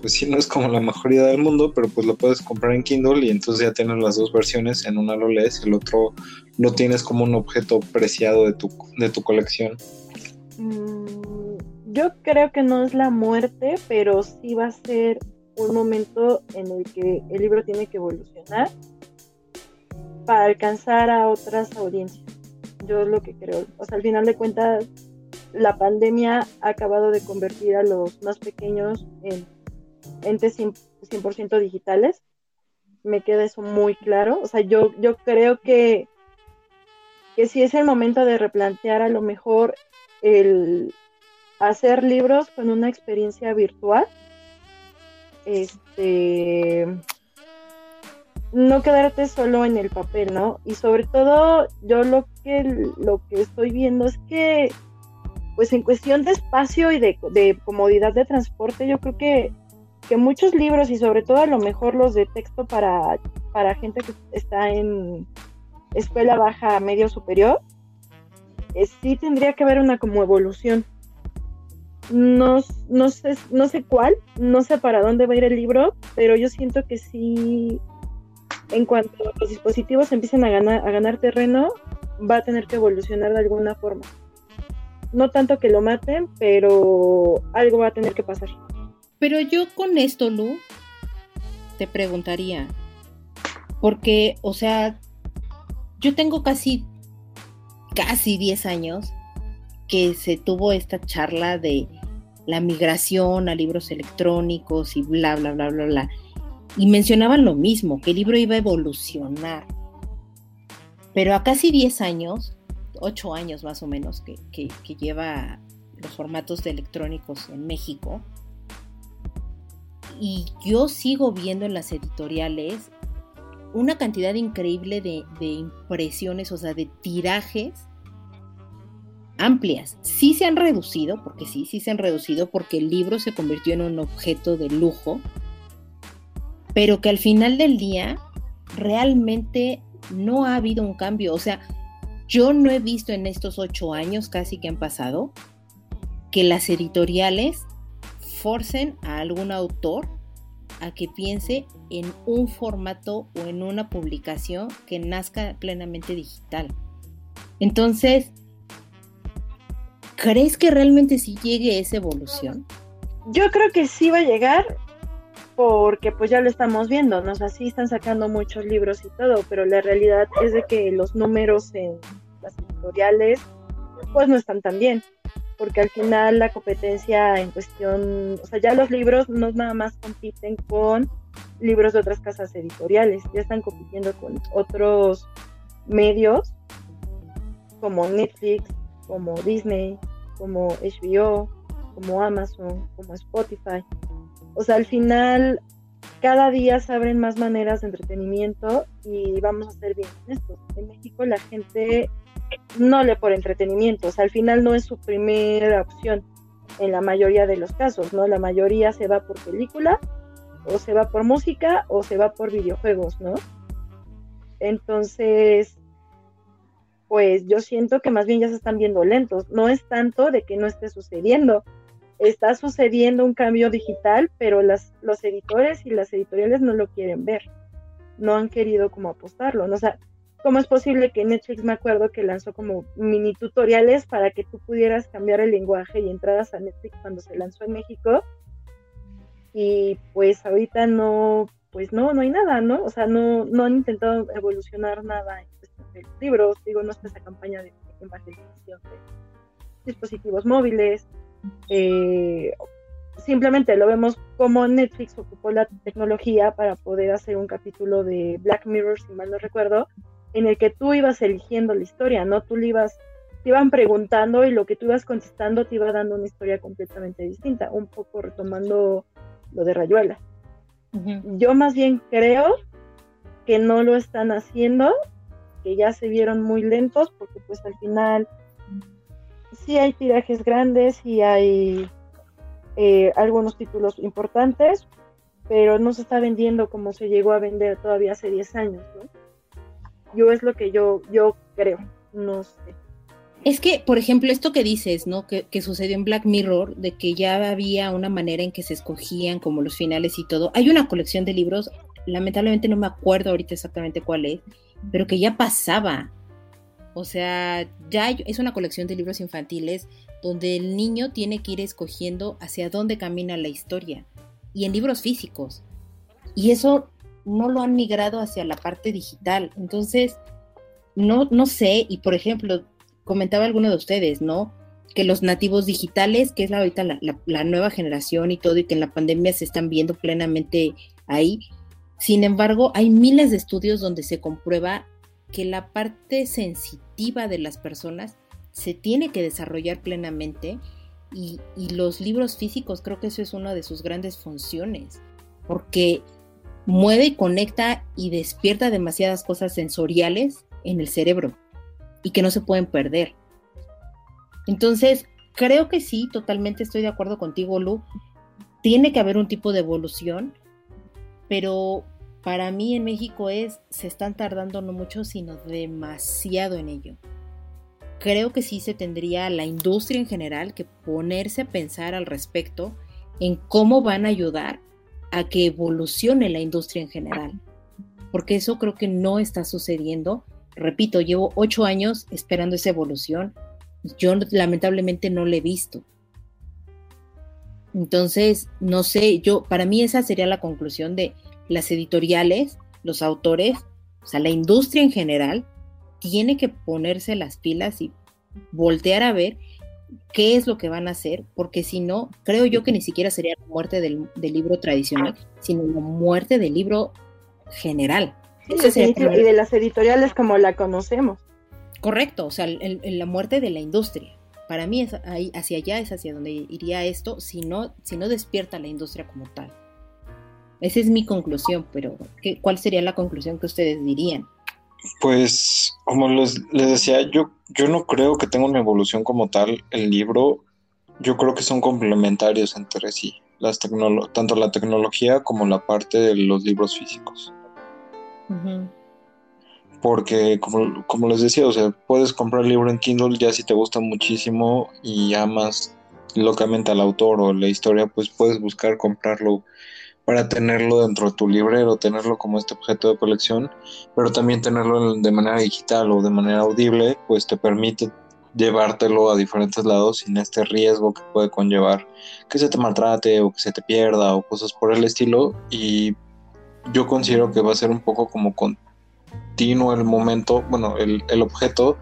Pues sí, no es como la mejor idea del mundo, pero pues lo puedes comprar en Kindle y entonces ya tienes las dos versiones. En una lo lees el otro lo tienes como un objeto preciado de tu, de tu colección. Mm, yo creo que no es la muerte, pero sí va a ser un momento en el que el libro tiene que evolucionar para alcanzar a otras audiencias. Yo es lo que creo. O sea, al final de cuentas, la pandemia ha acabado de convertir a los más pequeños en entes 100%, digitales. Me queda eso muy claro. O sea, yo, yo creo que, que es el momento de replantear a lo mejor el, hacer libros con una experiencia virtual. Este no quedarte solo en el papel, ¿no? Y sobre todo yo lo que lo que estoy viendo es que pues en cuestión de espacio y de, comodidad de transporte, yo creo que, que, muchos libros y sobre todo a lo mejor los de texto para, para gente que está en escuela baja, medio superior, eh, sí tendría que haber una como evolución no, no, sé, no sé cuál, no sé para dónde va a ir el libro, pero yo siento que sí, en cuanto los dispositivos empiecen a ganar, a ganar terreno, va a tener que evolucionar de alguna forma. No tanto que lo maten, pero algo va a tener que pasar. Pero yo con esto, Lu, te preguntaría, porque, o sea, yo tengo casi, casi 10 años que se tuvo esta charla de la migración a libros electrónicos y bla, bla, bla, bla, bla. Y mencionaban lo mismo, que el libro iba a evolucionar. Pero a casi 10 años, 8 años más o menos, que, que lleva los formatos de electrónicos en México, y yo sigo viendo en las editoriales una cantidad increíble de, impresiones, o sea, de tirajes amplias. Sí se han reducido, porque sí, sí se han reducido, porque el libro se convirtió en un objeto de lujo, pero que al final del día realmente no ha habido un cambio. O sea, yo no he visto en estos ocho años casi que han pasado que las editoriales forcen a algún autor a que piense en un formato o en una publicación que nazca plenamente digital. Entonces, ¿crees que realmente sí llegue esa evolución? Yo creo que sí va a llegar porque pues ya lo estamos viendo, ¿no? O sí están sacando muchos libros y todo, pero la realidad es de que los números en las editoriales pues no están tan bien porque al final la competencia en cuestión, o sea, ya los libros no nada más compiten con libros de otras casas editoriales, ya están compitiendo con otros medios como Netflix, como Disney, como HBO, como Amazon, como Spotify. O sea, al final cada día se abren más maneras de entretenimiento y vamos a ser bien honestos. En México la gente no lee por entretenimiento, o sea, al final no es su primera opción en la mayoría de los casos, ¿no? La mayoría se va por película, o se va por música, o se va por videojuegos, ¿no? Entonces, pues yo siento que más bien ya se están viendo lentos, no es tanto de que no esté sucediendo, está sucediendo un cambio digital, pero las, los editores y las editoriales no lo quieren ver, no han querido como apostarlo, ¿no? O sea, ¿Cómo es posible que Netflix me acuerdo que lanzó como mini tutoriales para que tú pudieras cambiar el lenguaje y entradas a Netflix cuando se lanzó en México? Y pues ahorita no, pues no, no hay nada, ¿no? O sea, no, no han intentado evolucionar nada de libros, digo, no está esa campaña de evangelización de dispositivos móviles. Eh, simplemente lo vemos como Netflix ocupó la tecnología para poder hacer un capítulo de Black Mirror, si mal no recuerdo, en el que tú ibas eligiendo la historia, ¿no? Tú le ibas, te iban preguntando y lo que tú ibas contestando te iba dando una historia completamente distinta, un poco retomando lo de Rayuela. Yo más bien creo que no lo están haciendo, que ya se vieron muy lentos, porque pues al final sí hay tirajes grandes y hay eh, algunos títulos importantes, pero no se está vendiendo como se llegó a vender todavía hace 10 años, ¿no? Yo es lo que yo, yo creo, no sé. Es que, por ejemplo, esto que dices, ¿no? Que, sucedió en Black Mirror, de que ya había una manera en que se escogían como los finales y todo. Hay una colección de libros, lamentablemente no me acuerdo ahorita exactamente cuál es, pero que ya pasaba. O sea, ya es una colección de libros infantiles donde el niño tiene que ir escogiendo hacia dónde camina la historia. Y en libros físicos. Y eso no lo han migrado hacia la parte digital. Entonces, no, no sé, y por ejemplo, comentaba alguno de ustedes, ¿no? Que los nativos digitales, que es ahorita la, la, nueva generación y todo, y que en la pandemia se están viendo plenamente ahí. Sin embargo, hay miles de estudios donde se comprueba que la parte sensitiva de las personas se tiene que desarrollar plenamente y, los libros físicos creo que eso es una de sus grandes funciones, porque mueve y conecta y despierta demasiadas cosas sensoriales en el cerebro y que no se pueden perder. Entonces, creo que sí, totalmente estoy de acuerdo contigo, Lu. Tiene que haber un tipo de evolución, pero para mí en México es, se están tardando no mucho, sino demasiado en ello. Creo que sí se tendría la industria en general que ponerse a pensar al respecto en cómo van a ayudar a que evolucione la industria en general. porque eso creo que no está sucediendo. Repito, llevo ocho años esperando esa evolución yo lamentablemente no la he visto. Entonces, no sé, yo, para mí esa sería la conclusión de las editoriales, los autores, o sea, la industria en general, tiene que ponerse las pilas y voltear a ver qué es lo que van a hacer, porque si no, creo yo que ni siquiera sería la muerte del, libro tradicional, sino la muerte del libro general. y de las editoriales como la conocemos. Correcto, o sea, la muerte de la industria. Para mí es ahí, hacia allá es hacia donde iría esto, si no, si no despierta la industria como tal. Esa es mi conclusión, pero ¿qué, ¿cuál sería la conclusión que ustedes dirían? Pues, como les, decía, yo, yo no creo que tenga una evolución como tal el libro. Yo creo que son complementarios entre sí, las tanto la tecnología como la parte de los libros físicos. Porque, como, como les decía, o sea, puedes comprar el libro en Kindle ya si te gusta muchísimo y amas locamente al autor o la historia, pues puedes buscar comprarlo para tenerlo dentro de tu librero, tenerlo como este objeto de colección, pero también tenerlo de manera digital o de manera audible, pues te permite llevártelo a diferentes lados sin este riesgo que puede conllevar que se te maltrate o que se te pierda o cosas por el estilo. Y yo considero que va a ser un poco como continuo el momento, bueno, el, el objeto,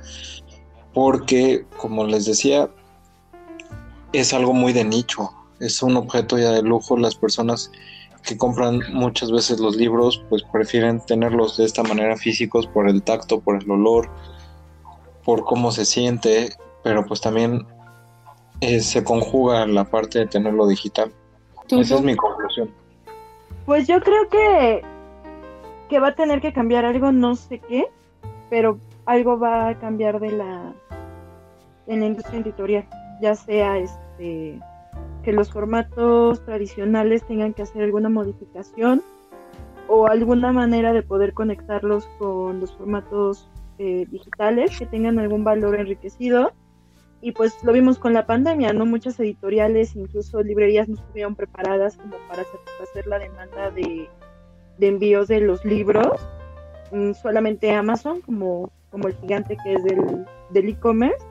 porque como les decía, es algo muy de nicho, es un objeto ya de lujo, las personas que compran muchas veces los libros, pues prefieren tenerlos de esta manera físicos por el tacto, por el olor, por cómo se siente, pero pues también eh, se conjuga la parte de tenerlo digital. Esa es mi conclusión. Pues yo creo que, que va a tener que cambiar algo, no sé qué, pero algo va a cambiar de la en la industria editorial, ya sea este que los formatos tradicionales tengan que hacer alguna modificación o alguna manera de poder conectarlos con los formatos eh, digitales que tengan algún valor enriquecido. Y pues lo vimos con la pandemia, ¿no? Muchas editoriales, incluso librerías no estuvieron preparadas como para satisfacer la demanda de, envíos de los libros. Mm, solamente Amazon, como, como el gigante que es del e-commerce.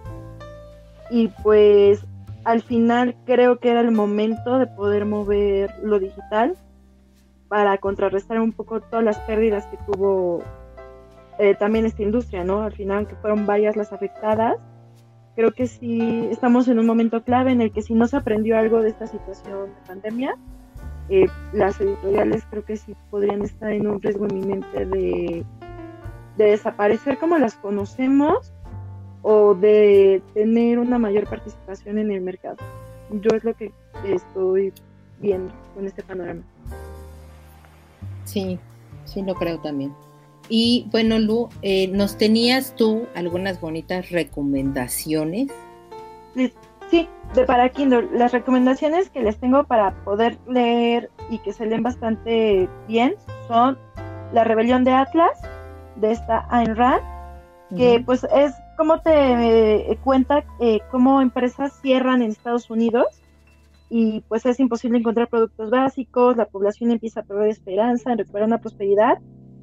y pues al final creo que era el momento de poder mover lo digital para contrarrestar un poco todas las pérdidas que tuvo eh, también esta industria, ¿no? Al final, aunque fueron varias las afectadas, creo que sí estamos en un momento clave en el que si no se aprendió algo de esta situación de pandemia, eh, las editoriales creo que sí podrían estar en un riesgo inminente de, de desaparecer como las conocemos o de tener una mayor participación en el mercado. Yo es lo que estoy viendo con este panorama. Sí, sí lo creo también. Y bueno, Lu, eh, ¿nos tenías tú algunas bonitas recomendaciones? Sí, de para Kindle. Las recomendaciones que les tengo para poder leer y que se leen bastante bien son La Rebelión de Atlas, de esta Ayn Rand, que pues es cómo te eh, cuenta eh, cómo empresas cierran en Estados Unidos y pues es imposible encontrar productos básicos, la población empieza a perder esperanza en recuperar una prosperidad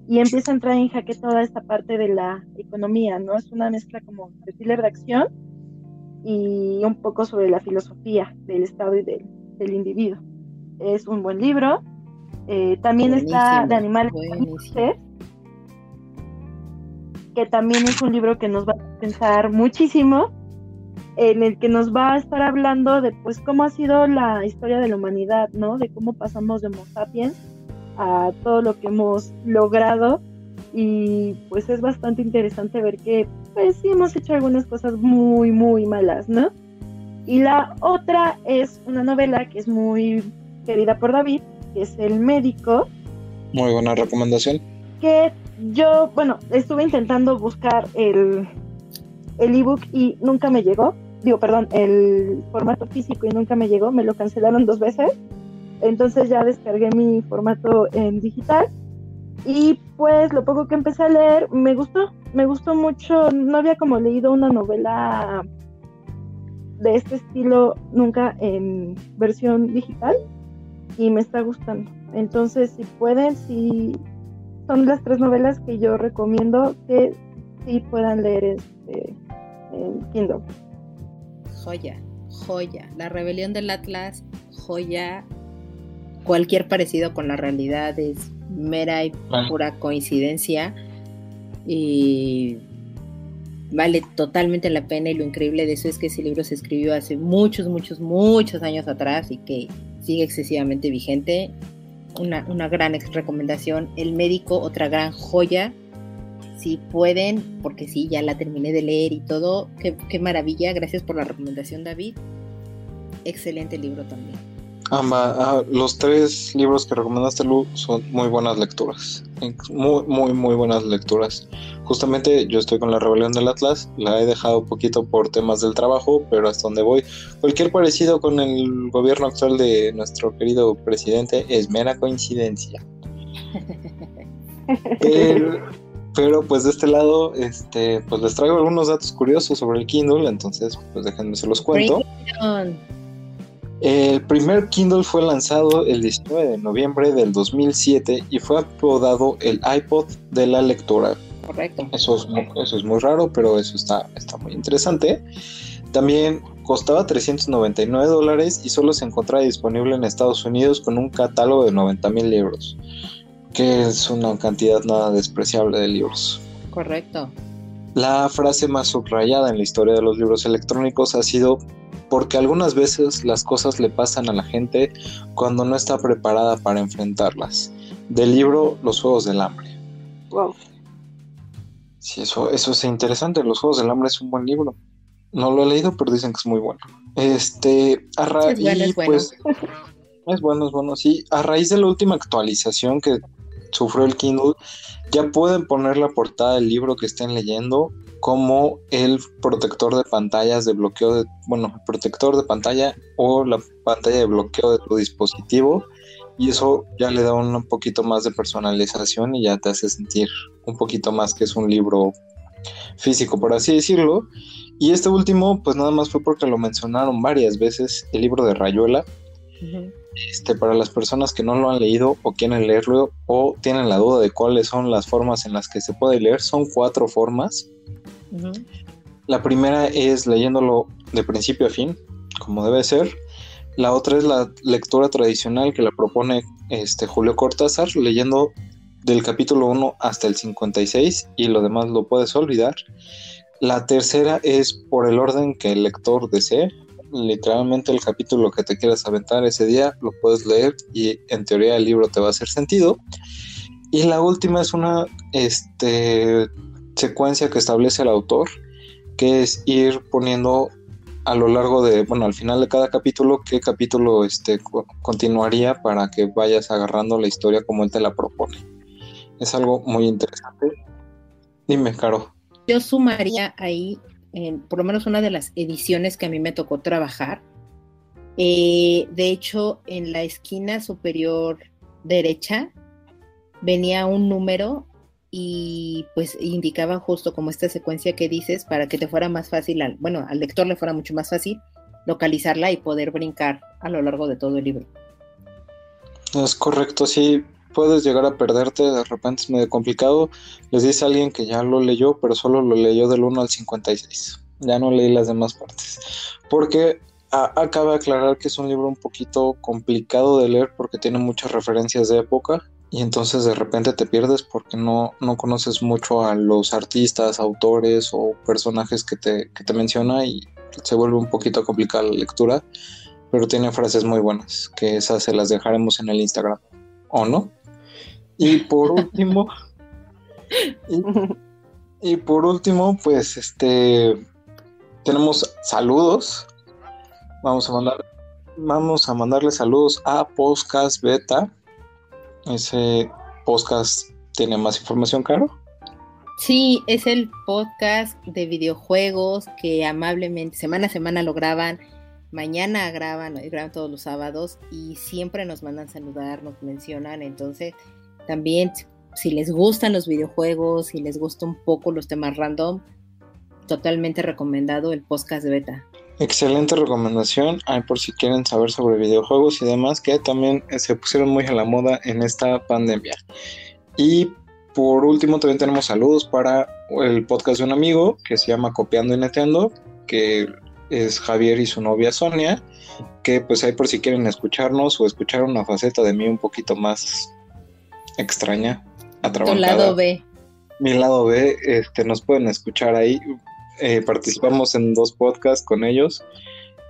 y empieza a entrar en jaque toda esta parte de la economía, ¿no? Es una mezcla como de thriller de acción y un poco sobre la filosofía del Estado y del, individuo. Es un buen libro. Eh, también está de animales que también es un libro que nos va a pensar muchísimo, en el que nos va a estar hablando de pues cómo ha sido la historia de la humanidad, ¿no? De cómo pasamos de Homo sapiens a todo lo que hemos logrado y pues es bastante interesante ver que pues sí hemos hecho algunas cosas muy muy malas, ¿no? Y la otra es una novela que es muy querida por David, que es El médico. Muy buena recomendación. Que yo, bueno, estuve intentando buscar el el ebook y nunca me llegó. Digo, perdón, el formato físico y nunca me llegó. Me lo cancelaron dos veces. Entonces ya descargué mi formato en digital. Y pues lo poco que empecé a leer me gustó. Me gustó mucho. No había como leído una novela de este estilo nunca en versión digital. Y me está gustando. Entonces, si pueden, si son las tres novelas que yo recomiendo que sí puedan leer este en Kindle. Joya, joya. La rebelión del Atlas, joya. Cualquier parecido con la realidad es mera y pura coincidencia. Y vale totalmente la pena y lo increíble de eso es que ese libro se escribió hace muchos, muchos, muchos años atrás y que sigue excesivamente vigente. Una, una gran recomendación. El médico, otra gran joya. Si pueden, porque sí, ya la terminé de leer y todo. Qué, qué maravilla. Gracias por la recomendación, David. Excelente libro también. Ah, los tres libros que recomendaste, Lu, son muy buenas lecturas. Muy, muy, muy buenas lecturas. Justamente yo estoy con la Rebelión del Atlas, la he dejado un poquito por temas del trabajo, pero hasta donde voy, cualquier parecido con el gobierno actual de nuestro querido presidente es mera coincidencia. pero, pues de este lado, este, pues les traigo algunos datos curiosos sobre el Kindle, entonces pues déjenme se los cuento. El primer Kindle fue lanzado el 19 de noviembre del 2007 y fue apodado el iPod de la lectora. Correcto. Eso es, muy, eso es muy raro, pero eso está, está muy interesante. También costaba 399 dólares y solo se encontraba disponible en Estados Unidos con un catálogo de 90 mil libros, que es una cantidad nada despreciable de libros. Correcto. La frase más subrayada en la historia de los libros electrónicos ha sido porque algunas veces las cosas le pasan a la gente cuando no está preparada para enfrentarlas. Del libro Los Juegos del Hambre. Wow. Sí, eso, eso es interesante. Los Juegos del Hambre es un buen libro. No lo he leído, pero dicen que es muy bueno. Este, a raíz, es bueno, pues, es bueno, es bueno, sí. A raíz de la última actualización que sufrió el Kindle, ya pueden poner la portada del libro que estén leyendo como el protector de pantallas de bloqueo de, bueno, el protector de pantalla o la pantalla de bloqueo de tu dispositivo y eso ya le da un poquito más de personalización y ya te hace sentir un poquito más que es un libro físico, por así decirlo. Y este último, pues nada más fue porque lo mencionaron varias veces, el libro de Rayuela. Este, para las personas que no lo han leído o quieren leerlo o tienen la duda de cuáles son las formas en las que se puede leer, son cuatro formas. La primera es leyéndolo de principio a fin, como debe ser. La otra es la lectura tradicional que la propone este Julio Cortázar, leyendo del capítulo 1 hasta el 56 y lo demás lo puedes olvidar. La tercera es por el orden que el lector desee. Literalmente el capítulo que te quieras aventar ese día lo puedes leer y en teoría el libro te va a hacer sentido. Y la última es una este, secuencia que establece el autor, que es ir poniendo a lo largo de, bueno, al final de cada capítulo, qué capítulo este, continuaría para que vayas agarrando la historia como él te la propone. Es algo muy interesante. Dime, Caro. Yo sumaría ahí, en, por lo menos una de las ediciones que a mí me tocó trabajar. Eh, de hecho, en la esquina superior derecha venía un número y pues indicaba justo como esta secuencia que dices para que te fuera más fácil, al, bueno, al lector le fuera mucho más fácil localizarla y poder brincar a lo largo de todo el libro. Es correcto, sí, puedes llegar a perderte, de repente es medio complicado. Les dice alguien que ya lo leyó, pero solo lo leyó del 1 al 56. Ya no leí las demás partes. Porque acaba de aclarar que es un libro un poquito complicado de leer porque tiene muchas referencias de época y entonces de repente te pierdes porque no, no conoces mucho a los artistas, autores o personajes que te, que te menciona y se vuelve un poquito complicada la lectura, pero tiene frases muy buenas, que esas se las dejaremos en el Instagram, ¿o no? Y por último, y, por último, pues este, tenemos saludos, vamos a mandar, vamos a mandarle saludos a Podcast Beta, ese podcast tiene más información, Caro. Sí, es el podcast de videojuegos que amablemente semana a semana lo graban, mañana graban, graban todos los sábados y siempre nos mandan saludar, nos mencionan, entonces también si les gustan los videojuegos, si les gusta un poco los temas random, totalmente recomendado el podcast de beta. Excelente recomendación, Hay por si quieren saber sobre videojuegos y demás que también se pusieron muy a la moda en esta pandemia. Y por último, también tenemos saludos para el podcast de un amigo que se llama Copiando y Neteando, que es Javier y su novia Sonia, que pues ahí por si quieren escucharnos o escuchar una faceta de mí un poquito más extraña, Tu lado B. Mi lado B, este, nos pueden escuchar ahí. Eh, participamos en dos podcasts con ellos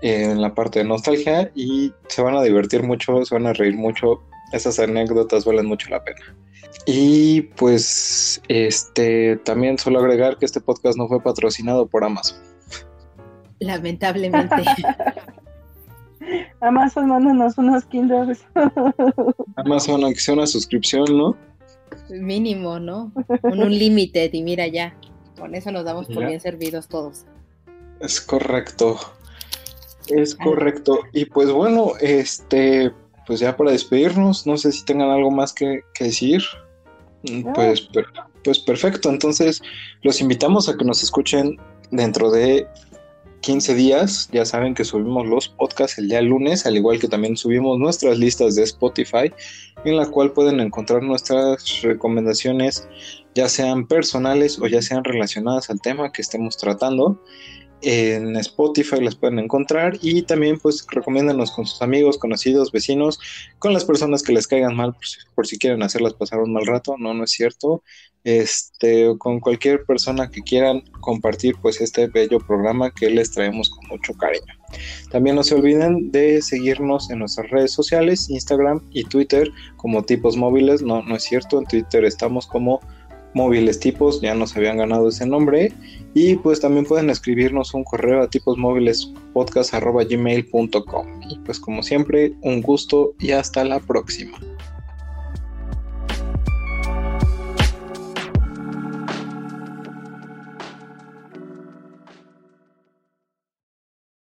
eh, en la parte de nostalgia y se van a divertir mucho, se van a reír mucho. Esas anécdotas valen mucho la pena. Y pues este también suelo agregar que este podcast no fue patrocinado por Amazon. Lamentablemente. Amazon, mándanos unos Kindles. Amazon, aunque sea una suscripción, ¿no? Mínimo, ¿no? Con un límite, y mira ya. Con eso nos damos por bien servidos todos. Es correcto. Es ah. correcto. Y pues bueno, este, pues ya para despedirnos, no sé si tengan algo más que, que decir. Mm, pues, pues perfecto. Entonces, los invitamos a que nos escuchen dentro de 15 días. Ya saben que subimos los podcasts el día lunes, al igual que también subimos nuestras listas de Spotify, en la cual pueden encontrar nuestras recomendaciones, ya sean personales o ya sean relacionadas al tema que estemos tratando en Spotify las pueden encontrar y también pues recomiéndanos con sus amigos, conocidos, vecinos, con las personas que les caigan mal por si, quieren hacerlas pasar un mal rato, no, no es cierto, este, con cualquier persona que quieran compartir pues este bello programa que les traemos con mucho cariño. También no se olviden de seguirnos en nuestras redes sociales, Instagram y Twitter como tipos móviles, no, no es cierto, en Twitter estamos como móviles tipos, ya nos habían ganado ese nombre. Y pues también pueden escribirnos un correo a tipos móviles podcast Y pues como siempre, un gusto y hasta la próxima.